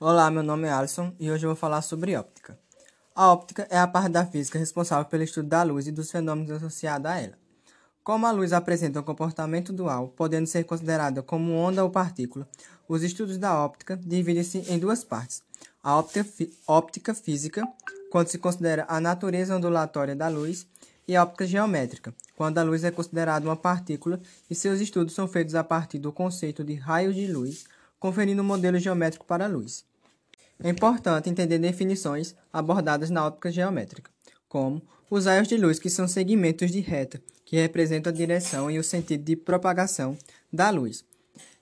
Olá, meu nome é Alisson e hoje eu vou falar sobre óptica. A óptica é a parte da física responsável pelo estudo da luz e dos fenômenos associados a ela. Como a luz apresenta um comportamento dual, podendo ser considerada como onda ou partícula, os estudos da óptica dividem-se em duas partes. A óptica, óptica física, quando se considera a natureza ondulatória da luz, e a óptica geométrica, quando a luz é considerada uma partícula e seus estudos são feitos a partir do conceito de raios de luz, conferindo um modelo geométrico para a luz. É importante entender definições abordadas na óptica geométrica, como os raios de luz, que são segmentos de reta, que representam a direção e o sentido de propagação da luz.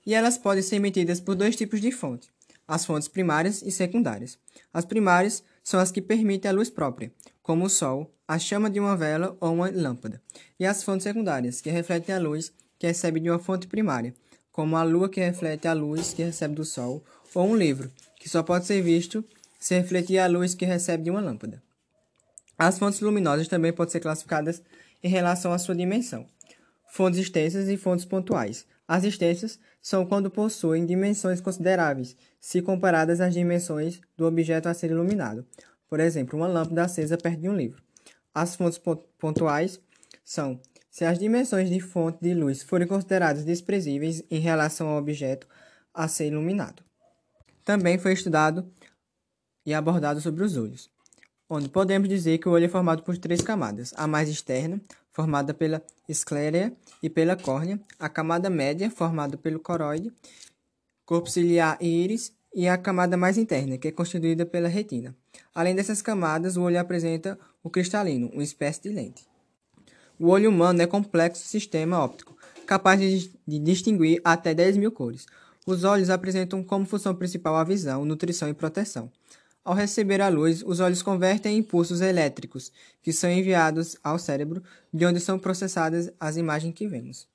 E elas podem ser emitidas por dois tipos de fonte, as fontes primárias e secundárias. As primárias são as que permitem a luz própria, como o sol, a chama de uma vela ou uma lâmpada, e as fontes secundárias, que refletem a luz que recebe de uma fonte primária, como a lua que reflete a luz que recebe do sol, ou um livro, que só pode ser visto se refletir a luz que recebe de uma lâmpada. As fontes luminosas também podem ser classificadas em relação à sua dimensão. Fontes extensas e fontes pontuais. As extensas são quando possuem dimensões consideráveis, se comparadas às dimensões do objeto a ser iluminado. Por exemplo, uma lâmpada acesa perto de um livro. As fontes pontuais são se as dimensões de fonte de luz forem consideradas desprezíveis em relação ao objeto a ser iluminado. Também foi estudado e abordado sobre os olhos, onde podemos dizer que o olho é formado por três camadas: a mais externa, formada pela esclérea e pela córnea, a camada média, formada pelo coroide, corpo ciliar e íris, e a camada mais interna, que é constituída pela retina. Além dessas camadas, o olho apresenta o cristalino, uma espécie de lente. O olho humano é complexo sistema óptico, capaz de, de distinguir até 10 mil cores. Os olhos apresentam como função principal a visão, nutrição e proteção. Ao receber a luz, os olhos convertem em impulsos elétricos, que são enviados ao cérebro, de onde são processadas as imagens que vemos.